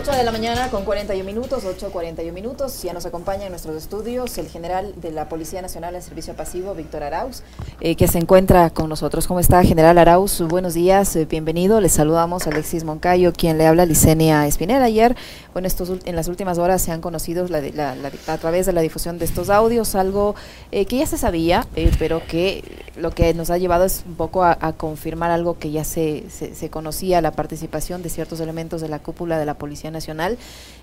8 de la mañana con 41 minutos, 8.41 minutos. Ya nos acompaña en nuestros estudios el general de la Policía Nacional en Servicio Pasivo, Víctor Arauz, eh, que se encuentra con nosotros. ¿Cómo está, general Arauz? Buenos días, eh, bienvenido. Les saludamos a Alexis Moncayo, quien le habla Licenia Espinel. Ayer, bueno, estos, en las últimas horas se han conocido a través de la difusión de estos audios algo eh, que ya se sabía, pero que lo que nos ha llevado es un poco a, confirmar algo que ya se, se conocía, la participación de ciertos elementos de la cúpula de la Policía Nacional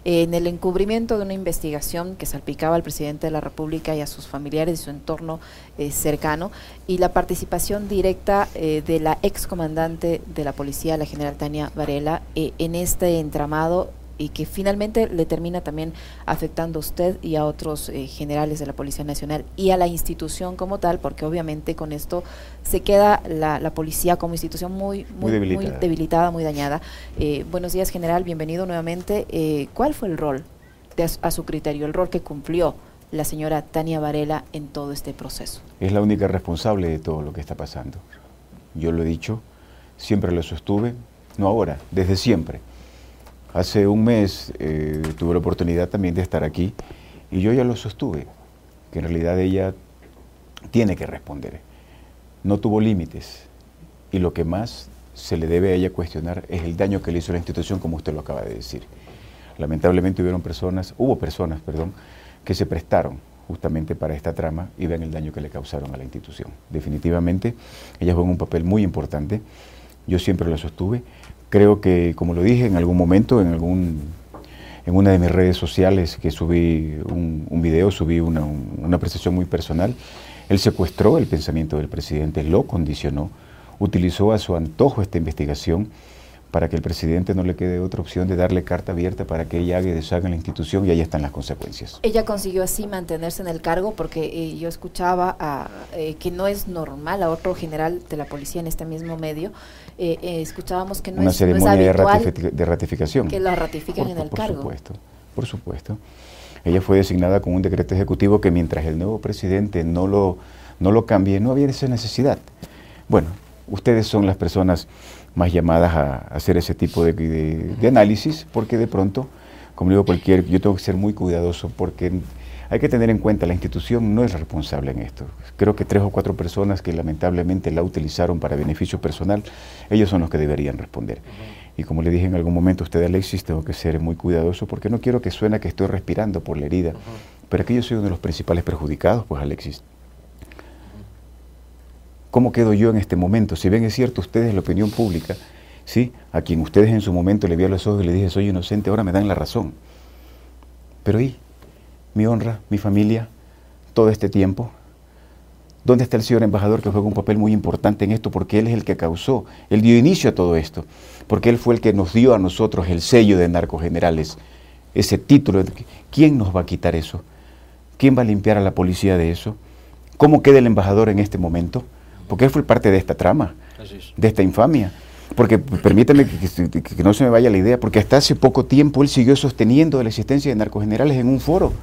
en el encubrimiento de una investigación que salpicaba al presidente de la República y a sus familiares y su entorno eh, cercano y la participación directa eh, de la excomandante de la policía, la general Tania Varela, eh, en este entramado y que finalmente le termina también afectando a usted y a otros eh, generales de la Policía Nacional y a la institución como tal, porque obviamente con esto se queda la, policía como institución muy, muy, debilitada. muy, dañada. Eh, buenos días, general, bienvenido nuevamente. Eh, ¿Cuál fue el rol, a su criterio, el rol que cumplió la señora Tania Varela en todo este proceso? Es la única responsable de todo lo que está pasando. Yo lo he dicho, siempre lo sostuve, no ahora, desde siempre Hace un mes eh, tuve la oportunidad también de estar aquí y yo ya lo sostuve, que en realidad ella tiene que responder. No tuvo límites y lo que más se le debe a ella cuestionar es el daño que le hizo la institución, como usted lo acaba de decir. Lamentablemente hubieron personas, hubo personas, perdón, que se prestaron justamente para esta trama y ven el daño que le causaron a la institución. Definitivamente, ella juega un papel muy importante, yo siempre lo sostuve, Creo que, como lo dije en algún momento, en algún en una de mis redes sociales que subí un, video, subí una, una, apreciación muy personal, él secuestró el pensamiento del presidente, lo condicionó, utilizó a su antojo esta investigación para que el presidente no le quede otra opción de darle carta abierta para que ella haga y deshaga la institución y ahí están las consecuencias. Ella consiguió así mantenerse en el cargo porque eh, yo escuchaba a, eh, que no es normal a otro general de la policía en este mismo medio, eh, escuchábamos que no Una es, ceremonia de, de, ratificación. Que la ratifican en el por cargo. Por supuesto, por supuesto. Ella fue designada con un decreto ejecutivo que mientras el nuevo presidente no lo, no lo cambie, no había esa necesidad. Bueno, ustedes son las personas más llamadas a, hacer ese tipo de, análisis, porque de pronto, como digo cualquier, yo tengo que ser muy cuidadoso, porque hay que tener en cuenta, la institución no es responsable en esto. Creo que tres o cuatro personas que lamentablemente la utilizaron para beneficio personal, ellos son los que deberían responder. Y como le dije en algún momento a usted, Alexis, tengo que ser muy cuidadoso porque no quiero que suene que estoy respirando por la herida, pero aquí yo soy uno de los principales perjudicados, pues Alexis. ¿Cómo quedo yo en este momento? Si bien es cierto, ustedes, la opinión pública, ¿sí? a quien ustedes en su momento le vi a los ojos y le dije soy inocente, ahora me dan la razón. Pero ¿y mi honra, mi familia, todo este tiempo? ¿Dónde está el señor embajador que juega un papel muy importante en esto? Porque él es el que causó, él dio inicio a todo esto, porque él fue el que nos dio a nosotros el sello de narcogenerales, ese título. ¿Quién nos va a quitar eso? ¿Quién va a limpiar a la policía de eso? ¿Cómo queda el embajador en este momento? Porque él fue parte de esta trama, de esta infamia. Porque permítame que, no se me vaya la idea, porque hasta hace poco tiempo él siguió sosteniendo la existencia de narcogenerales en un foro,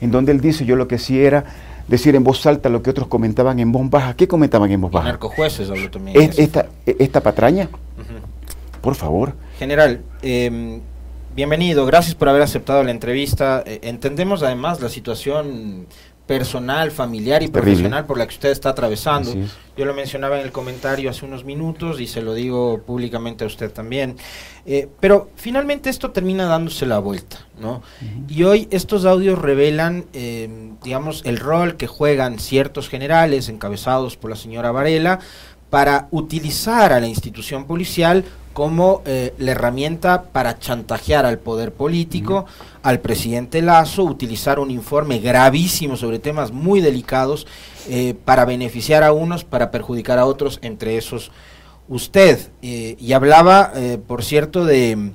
en donde él dice, yo lo que sí era decir en voz alta lo que otros comentaban en voz baja. ¿Qué comentaban en voz baja? narcojueces habló también. esta, esta patraña? Por favor. General, em, bienvenido, gracias por haber aceptado la entrevista. Eh, entendemos además la situación personal, familiar y profesional por la que usted está atravesando. Yo lo mencionaba en el comentario hace unos minutos y se lo digo públicamente a usted también. Eh, pero finalmente esto termina dándose la vuelta, ¿no? Y hoy estos audios revelan, eh, digamos, el rol que juegan ciertos generales encabezados por la señora Varela para utilizar a la institución policial como eh, la herramienta para chantajear al poder político, al presidente Lazo, utilizar un informe gravísimo sobre temas muy delicados eh, para beneficiar a unos, para perjudicar a otros, entre esos usted. Eh, y hablaba, por cierto, de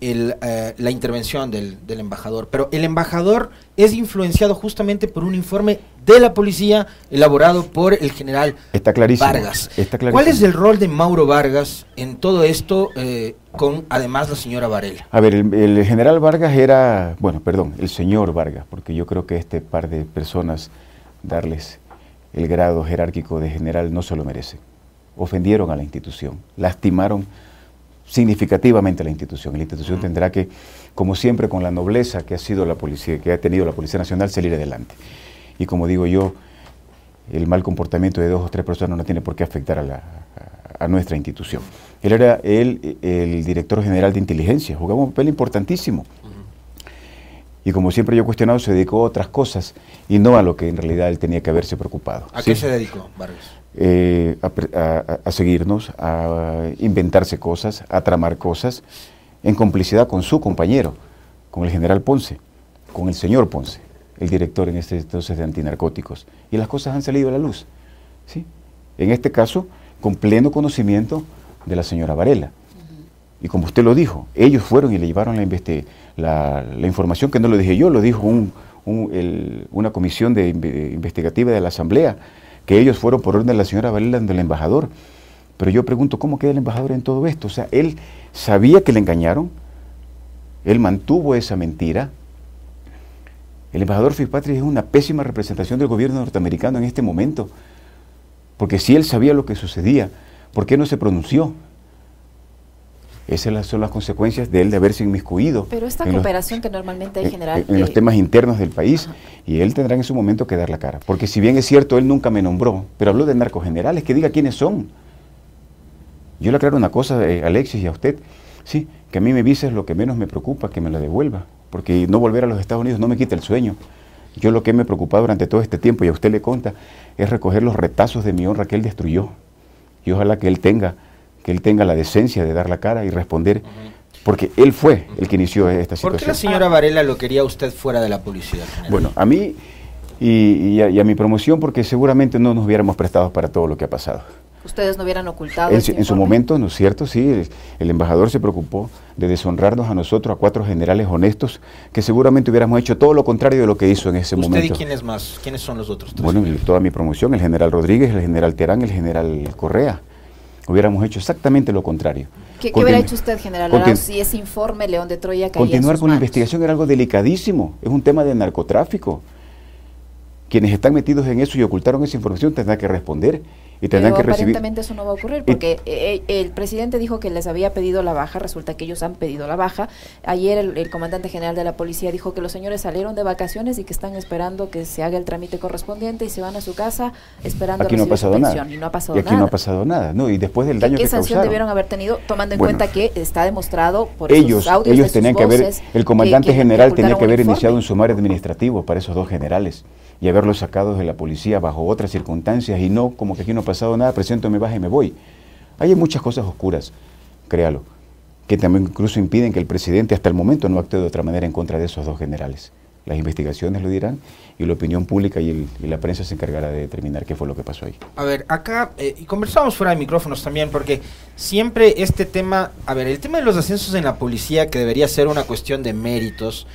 el, eh, la intervención del, del, embajador, pero el embajador es influenciado justamente por un informe de la policía elaborado por el general Está clarísimo, Vargas. ¿Cuál es el rol de Mauro Vargas en todo esto eh, con además la señora Varela? A ver, el, general Vargas era, bueno, perdón, el señor Vargas, porque yo creo que este par de personas darles el grado jerárquico de general no se lo merece. Ofendieron a la institución, lastimaron significativamente la institución. La institución tendrá que, como siempre, con la nobleza que ha sido la policía, que ha tenido la Policía Nacional, salir adelante. Y como digo yo, el mal comportamiento de dos o tres personas no tiene por qué afectar a, nuestra institución. Él era el, el director general de inteligencia, jugaba un papel importantísimo. Y como siempre yo he cuestionado, se dedicó a otras cosas y no a lo que en realidad él tenía que haberse preocupado. ¿A qué se dedicó, Vargas? Eh, a, seguirnos, a inventarse cosas, a tramar cosas, en complicidad con su compañero, con el general Ponce, con el señor Ponce, el director en este entonces de antinarcóticos. Y las cosas han salido a la luz. ¿sí? En este caso, con pleno conocimiento de la señora Varela. Y como usted lo dijo, ellos fueron y le llevaron la, la, la información que no lo dije yo, lo dijo una comisión de, investigativa de la Asamblea, que ellos fueron por orden de la señora Varela del embajador. Pero yo pregunto, ¿cómo queda el embajador en todo esto? O sea, él sabía que le engañaron, él mantuvo esa mentira. El embajador Fitzpatrick es una pésima representación del gobierno norteamericano en este momento, porque si él sabía lo que sucedía, ¿por qué no se pronunció? Esas son las consecuencias de él de haberse inmiscuido. Pero esta cooperación que normalmente hay general... En, los temas internos del país, y él tendrá en su momento que dar la cara. Porque si bien es cierto, él nunca me nombró, pero habló de narcogenerales, que diga quiénes son. Yo le aclaro una cosa, a Alexis y a usted, sí, que a mí me es lo que menos me preocupa, que me la devuelva, porque no volver a los Estados Unidos no me quita el sueño. Yo lo que me preocupado durante todo este tiempo, y a usted le conta, es recoger los retazos de mi honra que él destruyó. Y ojalá que él tenga que él tenga la decencia de dar la cara y responder, porque él fue el que inició esta situación. ¿Por qué la señora Varela lo quería usted fuera de la policía? Bueno, a mí y, a, mi promoción, porque seguramente no nos hubiéramos prestado para todo lo que ha pasado. Ustedes no hubieran ocultado. En, este su momento, ¿no es cierto? Sí, el, embajador se preocupó de deshonrarnos a nosotros, a cuatro generales honestos, que seguramente hubiéramos hecho todo lo contrario de lo que hizo en ese momento. ¿Usted y quiénes más? ¿Quiénes son los otros tres? Bueno, toda mi promoción, el general Rodríguez, el general Terán, el general Correa hubiéramos hecho exactamente lo contrario. ¿Qué, hubiera hecho usted, general si ese informe León de Troya caía Continuar con la investigación era algo delicadísimo, es un tema de narcotráfico. Quienes están metidos en eso y ocultaron esa información tendrán que responder y tendrán que recibir. Aparentemente eso no va a ocurrir porque eh, eh, el presidente dijo que les había pedido la baja, resulta que ellos han pedido la baja. Ayer el, comandante general de la policía dijo que los señores salieron de vacaciones y que están esperando que se haga el trámite correspondiente y se van a su casa esperando aquí no ha pasado nada. Y no ha pasado y aquí no ha pasado nada. No, y después del daño ¿Qué, sanción debieron haber tenido tomando en cuenta que está demostrado por ellos, audios ellos tenían que haber, el comandante general tenía que haber iniciado un sumario administrativo para esos dos generales y haberlos sacado de la policía bajo otras circunstancias y no como que aquí no ha pasado nada, presento, me baja y me voy. Hay muchas cosas oscuras, créalo, que también incluso impiden que el presidente hasta el momento no actúe de otra manera en contra de esos dos generales. Las investigaciones lo dirán y la opinión pública y, la prensa se encargará de determinar qué fue lo que pasó ahí. A ver, acá, eh, y conversamos fuera de micrófonos también, porque siempre este tema, a ver, el tema de los ascensos en la policía, que debería ser una cuestión de méritos,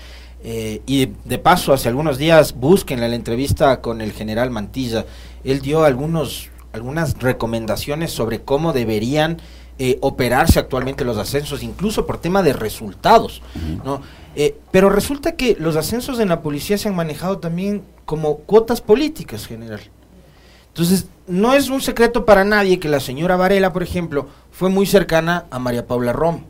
eh, y de, paso, hace algunos días, busquen la entrevista con el general Mantilla. Él dio algunos, algunas recomendaciones sobre cómo deberían eh, operarse actualmente los ascensos, incluso por tema de resultados. ¿no? Eh, pero resulta que los ascensos en la policía se han manejado también como cuotas políticas, general. Entonces, no es un secreto para nadie que la señora Varela, por ejemplo, fue muy cercana a María Paula Rom,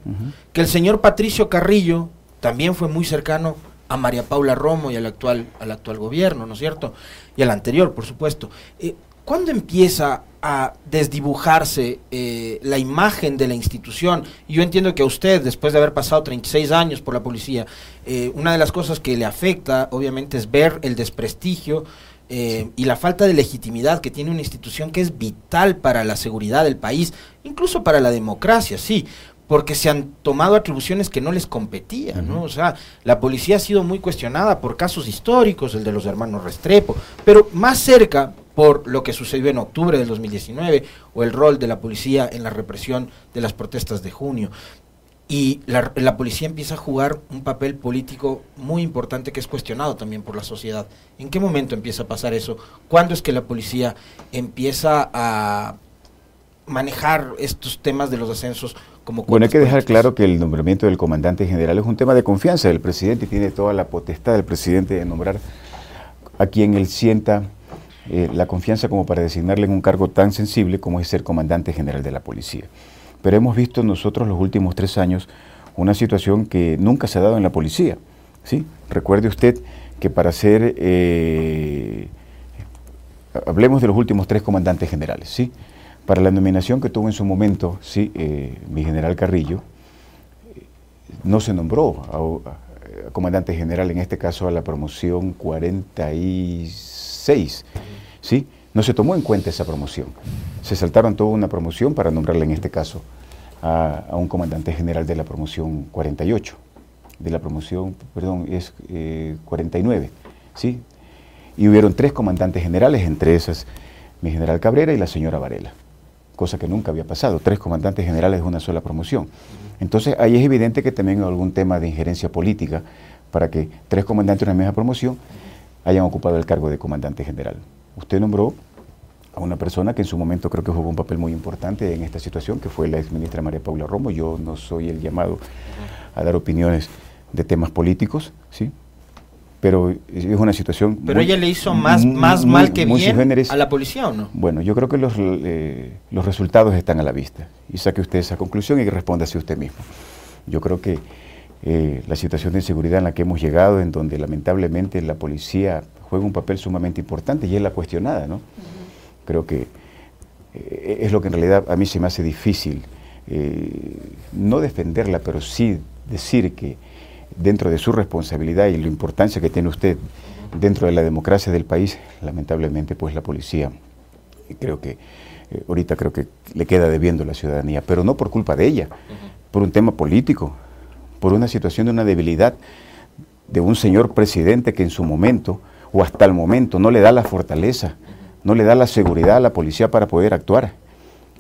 que el señor Patricio Carrillo también fue muy cercano a María Paula Romo y al actual, al actual gobierno, ¿no es cierto? Y al anterior, por supuesto. Eh, ¿Cuándo empieza a desdibujarse eh, la imagen de la institución? Yo entiendo que a usted, después de haber pasado 36 años por la policía, eh, una de las cosas que le afecta, obviamente, es ver el desprestigio y la falta de legitimidad que tiene una institución que es vital para la seguridad del país, incluso para la democracia, sí porque se han tomado atribuciones que no les competían, ¿no? O sea, la policía ha sido muy cuestionada por casos históricos, el de los hermanos Restrepo, pero más cerca por lo que sucedió en octubre del 2019 o el rol de la policía en la represión de las protestas de junio. Y la, la, policía empieza a jugar un papel político muy importante que es cuestionado también por la sociedad. ¿En qué momento empieza a pasar eso? ¿Cuándo es que la policía empieza a manejar estos temas de los ascensos bueno, hay que dejar claro que el nombramiento del comandante general es un tema de confianza del presidente y tiene toda la potestad del presidente de nombrar a quien él sienta eh, la confianza como para designarle en un cargo tan sensible como es ser comandante general de la policía. pero hemos visto nosotros los últimos tres años una situación que nunca se ha dado en la policía. ¿sí? Recuerde usted que para ser, eh, hablemos de los últimos tres comandantes generales, ¿sí? Para la nominación que tuvo en su momento ¿sí? Eh, mi general Carrillo, no se nombró a, comandante general, en este caso a la promoción 46, ¿sí? no se tomó en cuenta esa promoción. Se saltaron toda una promoción para nombrarle en este caso a, un comandante general de la promoción 48, de la promoción, perdón, es 49, eh, ¿sí? Y hubieron tres comandantes generales, entre esas mi general Cabrera y la señora Varela, cosa que nunca había pasado, tres comandantes generales de una sola promoción. Entonces ahí es evidente que también hay algún tema de injerencia política para que tres comandantes de una misma promoción hayan ocupado el cargo de comandante general. Usted nombró a una persona que en su momento creo que jugó un papel muy importante en esta situación, que fue la exministra María Paula Romo. Yo no soy el llamado a dar opiniones de temas políticos, ¿sí? Pero es una situación... Pero ella le hizo más, más mal que bien a la policía, ¿o no? Bueno, yo creo que los, eh, los resultados están a la vista. Y saque usted esa conclusión y responda así usted mismo. Yo creo que eh, la situación de inseguridad en la que hemos llegado, en donde lamentablemente la policía juega un papel sumamente importante y es la cuestionada, ¿no? Creo que eh, es lo que en realidad a mí se me hace difícil, eh, no defenderla, pero sí decir que dentro de su responsabilidad y la importancia que tiene usted dentro de la democracia del país, lamentablemente pues la policía, creo que ahorita creo que le queda debiendo la ciudadanía, pero no por culpa de ella, por un tema político, por una situación de una debilidad de un señor presidente que en su momento o hasta el momento no le da la fortaleza, no le da la seguridad a la policía para poder actuar.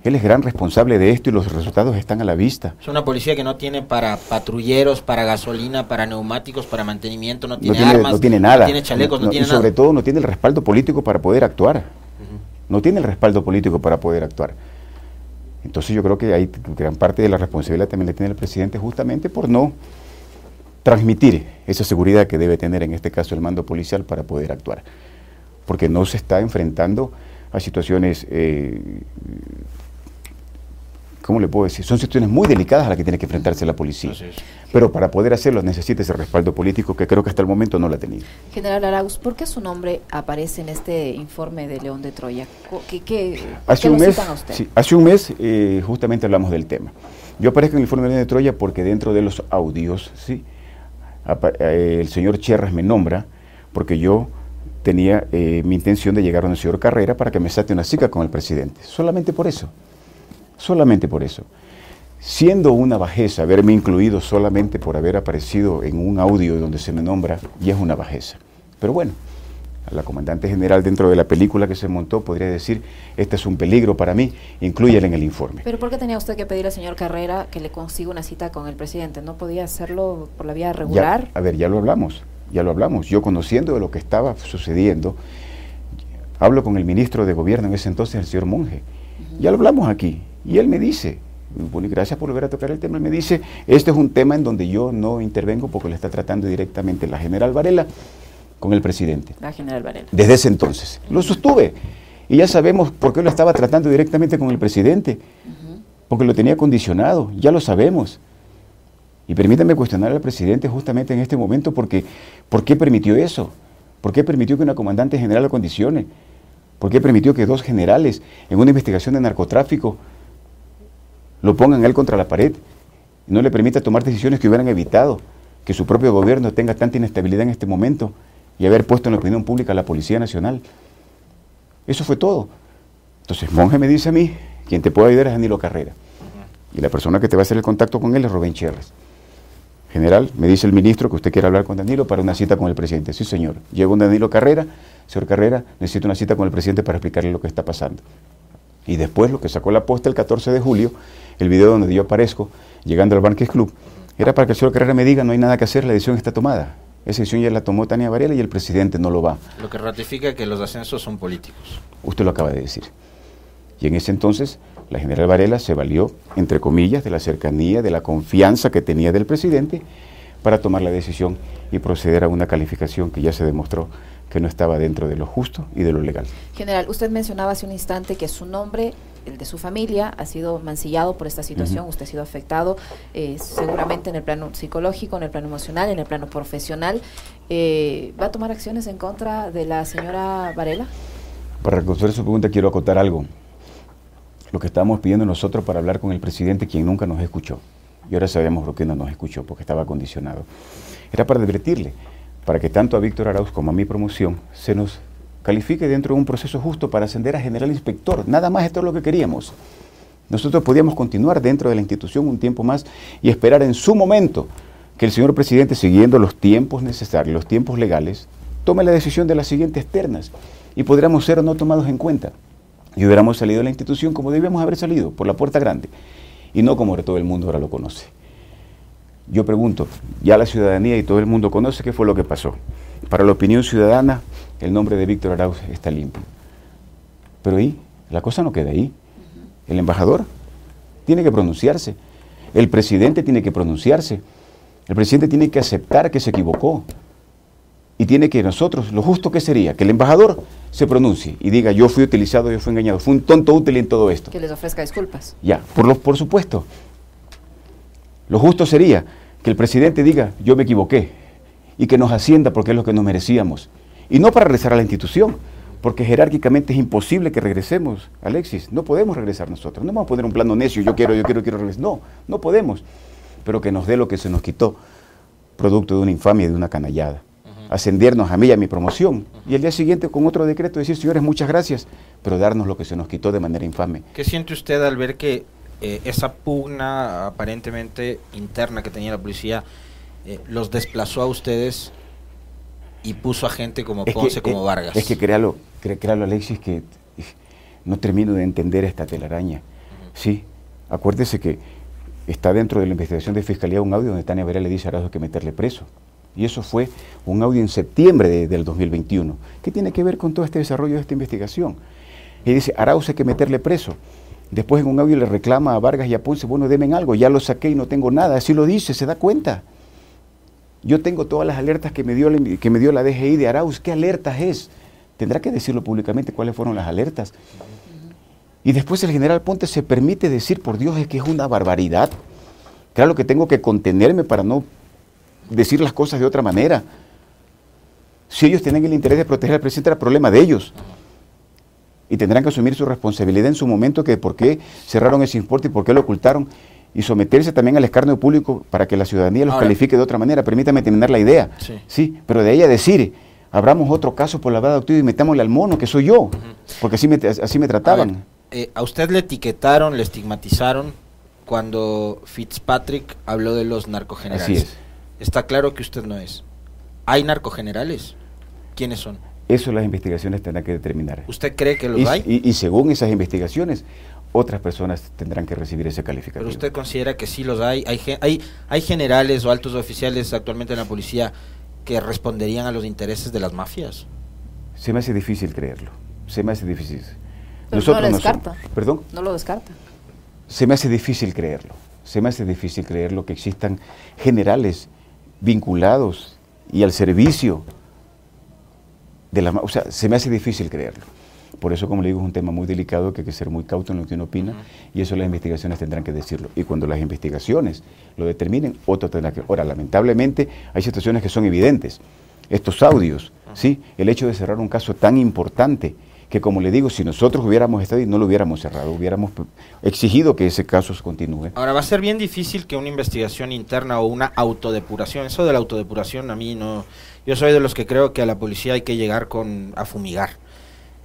Él es gran responsable de esto y los resultados están a la vista. Es una policía que no tiene para patrulleros, para gasolina, para neumáticos, para mantenimiento, no tiene, armas, no tiene nada. No tiene chalecos, no, tiene y sobre todo no tiene el respaldo político para poder actuar. No tiene el respaldo político para poder actuar. Entonces yo creo que hay gran parte de la responsabilidad también la tiene el presidente justamente por no transmitir esa seguridad que debe tener en este caso el mando policial para poder actuar. Porque no se está enfrentando a situaciones eh, ¿cómo le puedo decir? Son situaciones muy delicadas a las que tiene que enfrentarse la policía. Pero para poder hacerlo necesita ese respaldo político que creo que hasta el momento no lo ha tenido. General Arauz, ¿por qué su nombre aparece en este informe de León de Troya? ¿Qué, qué, hace, un mes, sí, hace un mes eh, justamente hablamos del tema. Yo aparezco en el informe de León de Troya porque dentro de los audios, sí, eh, el señor Cherras me nombra porque yo tenía eh, mi intención de llegar a un señor Carrera para que me saque una cita con el presidente. Solamente por eso solamente por eso. Siendo una bajeza haberme incluido solamente por haber aparecido en un audio donde se me nombra, ya es una bajeza. Pero bueno, a la comandante general dentro de la película que se montó podría decir, este es un peligro para mí, incluyela en el informe. Pero ¿por qué tenía usted que pedir al señor Carrera que le consiga una cita con el presidente? ¿No podía hacerlo por la vía regular? a ver, ya lo hablamos, ya lo hablamos. Yo conociendo de lo que estaba sucediendo, hablo con el ministro de gobierno en ese entonces, el señor Monge. Ya lo hablamos aquí. Y él me dice, bueno, gracias por volver a tocar el tema, él me dice, este es un tema en donde yo no intervengo porque lo está tratando directamente la general Varela con el presidente. La general Varela. Desde ese entonces. Lo sostuve. Y ya sabemos por qué lo estaba tratando directamente con el presidente. Porque lo tenía condicionado, ya lo sabemos. Y permítanme cuestionar al presidente justamente en este momento porque ¿por qué permitió eso? ¿Por qué permitió que una comandante general lo condicione? ¿Por qué permitió que dos generales en una investigación de narcotráfico lo pongan él contra la pared no le permita tomar decisiones que hubieran evitado que su propio gobierno tenga tanta inestabilidad en este momento y haber puesto en la opinión pública a la Policía Nacional. Eso fue todo. Entonces, Monje me dice a mí, quien te puede ayudar es Danilo Carrera. Y la persona que te va a hacer el contacto con él es Rubén Cherres. General, me dice el ministro que usted quiere hablar con Danilo para una cita con el presidente. Sí, señor. Llegó un Danilo Carrera. Señor Carrera, necesito una cita con el presidente para explicarle lo que está pasando. Y después lo que sacó la posta el 14 de julio, el video donde yo aparezco llegando al Banques Club, era para que el señor Carrera me diga no hay nada que hacer, la decisión está tomada. Esa decisión ya la tomó Tania Varela y el presidente no lo va. Lo que ratifica que los ascensos son políticos. Usted lo acaba de decir. Y en ese entonces la general Varela se valió, entre comillas, de la cercanía, de la confianza que tenía del presidente para tomar la decisión y proceder a una calificación que ya se demostró que no estaba dentro de lo justo y de lo legal. General, usted mencionaba hace un instante que su nombre el de su familia ha sido mancillado por esta situación, usted ha sido afectado eh, seguramente en el plano psicológico, en el plano emocional, en el plano profesional. Eh, ¿Va a tomar acciones en contra de la señora Varela? Para reconocer su pregunta quiero acotar algo. Lo que estábamos pidiendo nosotros para hablar con el presidente, quien nunca nos escuchó, y ahora sabemos por qué no nos escuchó, porque estaba condicionado, era para advertirle, para que tanto a Víctor Arauz como a mi promoción se nos califique dentro de un proceso justo para ascender a general inspector. Nada más esto es lo que queríamos. Nosotros podíamos continuar dentro de la institución un tiempo más y esperar en su momento que el señor presidente, siguiendo los tiempos necesarios, los tiempos legales, tome la decisión de las siguientes ternas y podríamos ser no tomados en cuenta. Y hubiéramos salido de la institución como debíamos haber salido, por la puerta grande, y no como todo el mundo ahora lo conoce. Yo pregunto, ya la ciudadanía y todo el mundo conoce qué fue lo que pasó. Para la opinión ciudadana, el nombre de Víctor Arauz está limpio. Pero ahí, la cosa no queda ahí. El embajador tiene que pronunciarse. El presidente tiene que pronunciarse. El presidente tiene que aceptar que se equivocó. Y tiene que nosotros, lo justo que sería, que el embajador se pronuncie y diga, yo fui utilizado, yo fui engañado, fui un tonto útil en todo esto. Que les ofrezca disculpas. Ya, por, por supuesto. Lo justo sería que el presidente diga, yo me equivoqué, y que nos ascienda porque es lo que nos merecíamos. Y no para regresar a la institución, porque jerárquicamente es imposible que regresemos, Alexis. No podemos regresar nosotros. No vamos a poner un plano necio, yo quiero, yo quiero, quiero regresar. No, no podemos. Pero que nos dé lo que se nos quitó, producto de una infamia y de una canallada. Ascendernos a mí y a mi promoción. Y el día siguiente con otro decreto decir, señores, muchas gracias, pero darnos lo que se nos quitó de manera infame. ¿Qué siente usted al ver que eh, esa pugna aparentemente interna que tenía la policía eh, los desplazó a ustedes y puso a gente como Ponce, como eh, Vargas. Es que créalo, créalo Alexis, que no termino de entender esta telaraña. Sí, acuérdese que está dentro de la investigación de Fiscalía un audio donde Tania Vera le dice a Arauz que meterle preso. Y eso fue un audio en septiembre del 2021. ¿Qué tiene que ver con todo este desarrollo de esta investigación? Y dice, Arauz hay que meterle preso. Después en un audio le reclama a Vargas y a Ponce, bueno, denme algo, ya lo saqué y no tengo nada. Así lo dice, se da cuenta. Yo tengo todas las alertas que me dio, que me dio la DGI de Arauz. ¿Qué alertas es? Tendrá que decirlo públicamente cuáles fueron las alertas. Y después el general Ponte se permite decir, por Dios, es que es una barbaridad. Claro que tengo que contenerme para no decir las cosas de otra manera. Si ellos tienen el interés de proteger al presidente, era problema de ellos. Y tendrán que asumir su responsabilidad en su momento que por qué cerraron ese importe y por qué lo ocultaron y someterse también al escarnio público para que la ciudadanía los califique de otra manera. Permítame terminar la idea. Sí. pero de ella decir, abramos otro caso por la verdad doctor y metámosle al mono, que soy yo, porque así me, así me trataban. Eh, a, usted le etiquetaron, le estigmatizaron cuando Fitzpatrick habló de los narcogenerales. Así es. Está claro que usted no es. ¿Hay narcogenerales? ¿Quiénes son? Eso las investigaciones tendrán que determinar. ¿Usted cree que los hay? Y, y, según esas investigaciones, otras personas tendrán que recibir ese calificativo. Pero usted considera que sí los hay. Hay, hay, hay generales o altos oficiales actualmente en la policía que responderían a los intereses de las mafias. Se me hace difícil creerlo. Se me hace difícil. Nosotros no lo descarta. ¿Perdón? No lo descarta. Se me hace difícil creerlo. Se me hace difícil creerlo que existan generales vinculados y al servicio de la... O sea, se me hace difícil creerlo. Por eso, como le digo, es un tema muy delicado que hay que ser muy cauto en lo que uno opina y eso las investigaciones tendrán que decirlo. Y cuando las investigaciones lo determinen, otro tendrá que... Ahora, lamentablemente, hay situaciones que son evidentes. Estos audios, ¿sí? El hecho de cerrar un caso tan importante que, como le digo, si nosotros hubiéramos estado y no lo hubiéramos cerrado, hubiéramos exigido que ese caso continúe. Ahora, va a ser bien difícil que una investigación interna o una autodepuración, eso de la autodepuración a mí no... Yo soy de los que creo que a la policía hay que llegar con a fumigar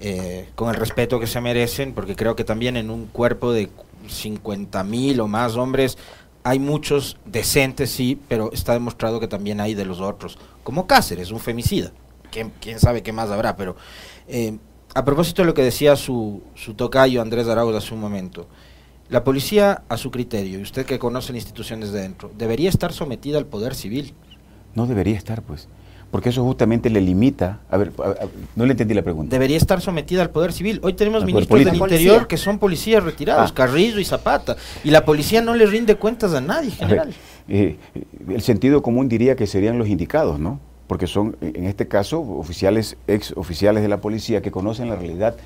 eh, con el respeto que se merecen, porque creo que también en un cuerpo de 50 mil o más hombres hay muchos decentes, sí, pero está demostrado que también hay de los otros, como Cáceres, un femicida. ¿Quién, sabe qué más habrá? Pero eh, a propósito de lo que decía su, su tocayo Andrés Arauz hace un momento, la policía, a su criterio, y usted que conoce la institución desde dentro, ¿debería estar sometida al poder civil? No debería estar, pues porque eso justamente le limita. A ver, no le entendí la pregunta. Debería estar sometida al Poder Civil. Hoy tenemos ministros del Interior que son policías retirados, ah. Carrillo y Zapata, y la policía no le rinde cuentas a nadie, general. Eh, el sentido común diría que serían los indicados, ¿no? porque son, en este caso, oficiales, ex oficiales de la policía que conocen la realidad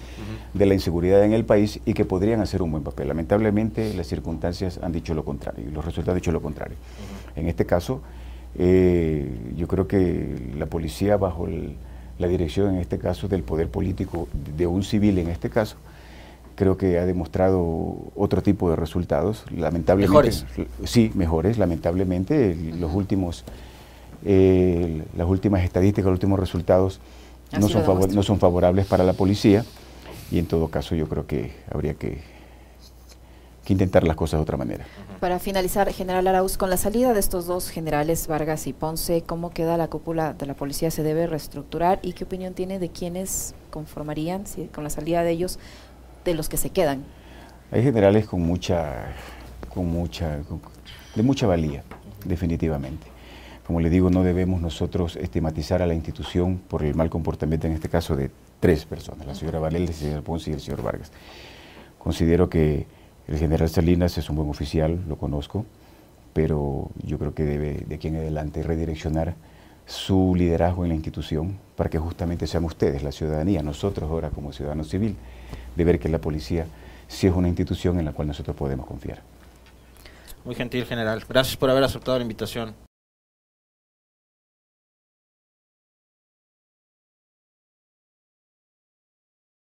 de la inseguridad en el país y que podrían hacer un buen papel. Lamentablemente, las circunstancias han dicho lo contrario, y los resultados han dicho lo contrario. En este caso, eh, yo creo que la policía, bajo la dirección, en este caso, del poder político de un civil, en este caso, creo que ha demostrado otro tipo de resultados. Lamentablemente, mejores. Sí, mejores. Lamentablemente, los últimos, eh, las últimas estadísticas, los últimos resultados no son, no son favorables para la policía y en todo caso yo creo que habría que, que intentar las cosas de otra manera. Para finalizar, General Arauz, con la salida de estos dos generales, Vargas y Ponce, ¿cómo queda la cúpula de la policía? ¿Se debe reestructurar? ¿Y qué opinión tiene de quienes conformarían, si, con la salida de ellos, de los que se quedan? Hay generales con mucha, con mucha, de mucha valía, definitivamente. Como le digo, no debemos nosotros estigmatizar a la institución por el mal comportamiento, en este caso, de tres personas, la señora Varela, el señor Ponce y el señor Vargas. Considero que el general Salinas es un buen oficial, lo conozco, pero yo creo que debe de aquí en adelante redireccionar su liderazgo en la institución para que justamente seamos ustedes, la ciudadanía, nosotros ahora como ciudadanos civil, de ver que la policía sí es una institución en la cual nosotros podemos confiar. Muy gentil, general. Gracias por haber aceptado la invitación.